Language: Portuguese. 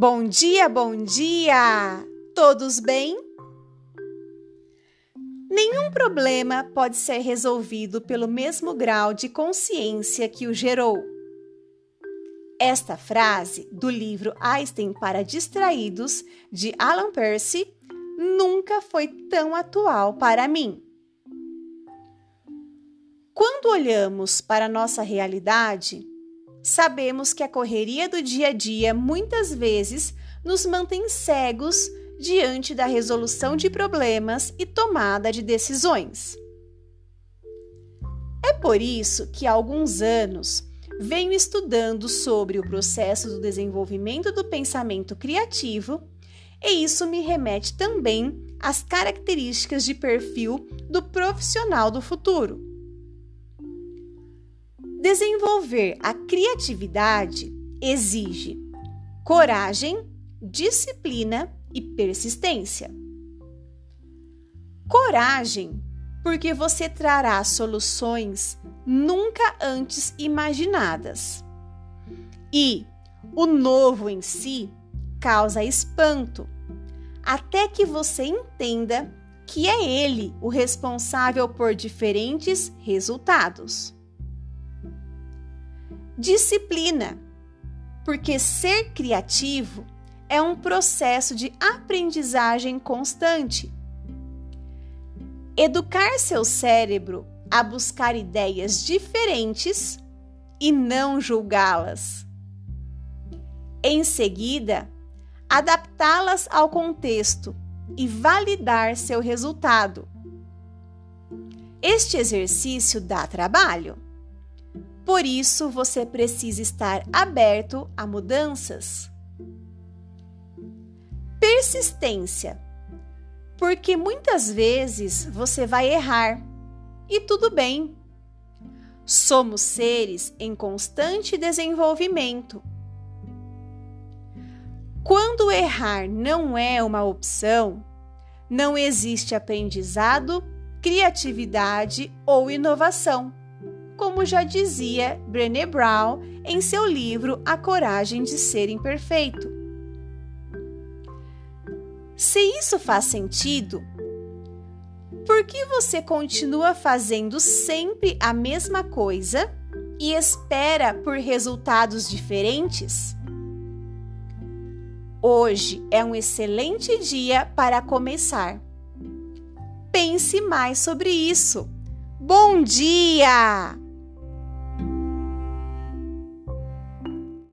Bom dia, bom dia! Todos bem? Nenhum problema pode ser resolvido pelo mesmo grau de consciência que o gerou. Esta frase do livro Einstein para Distraídos, de Alan Percy, nunca foi tão atual para mim. Quando olhamos para nossa realidade, sabemos que a correria do dia a dia muitas vezes nos mantém cegos diante da resolução de problemas e tomada de decisões. É por isso que há alguns anos venho estudando sobre o processo do desenvolvimento do pensamento criativo, e isso me remete também às características de perfil do profissional do futuro. Desenvolver a criatividade exige coragem, disciplina e persistência. Coragem, porque você trará soluções nunca antes imaginadas. E o novo em si causa espanto, até que você entenda que é ele o responsável por diferentes resultados. Disciplina, porque ser criativo é um processo de aprendizagem constante. Educar seu cérebro a buscar ideias diferentes e não julgá-las. Em seguida, adaptá-las ao contexto e validar seu resultado. Este exercício dá trabalho. Por isso, você precisa estar aberto a mudanças. Persistência. Porque muitas vezes você vai errar e tudo bem. Somos seres em constante desenvolvimento. Quando errar não é uma opção, não existe aprendizado, criatividade ou inovação, como já dizia Brené Brown em seu livro A Coragem de Ser Imperfeito. Se isso faz sentido, por que você continua fazendo sempre a mesma coisa e espera por resultados diferentes? Hoje é um excelente dia para começar. Pense mais sobre isso. Bom dia!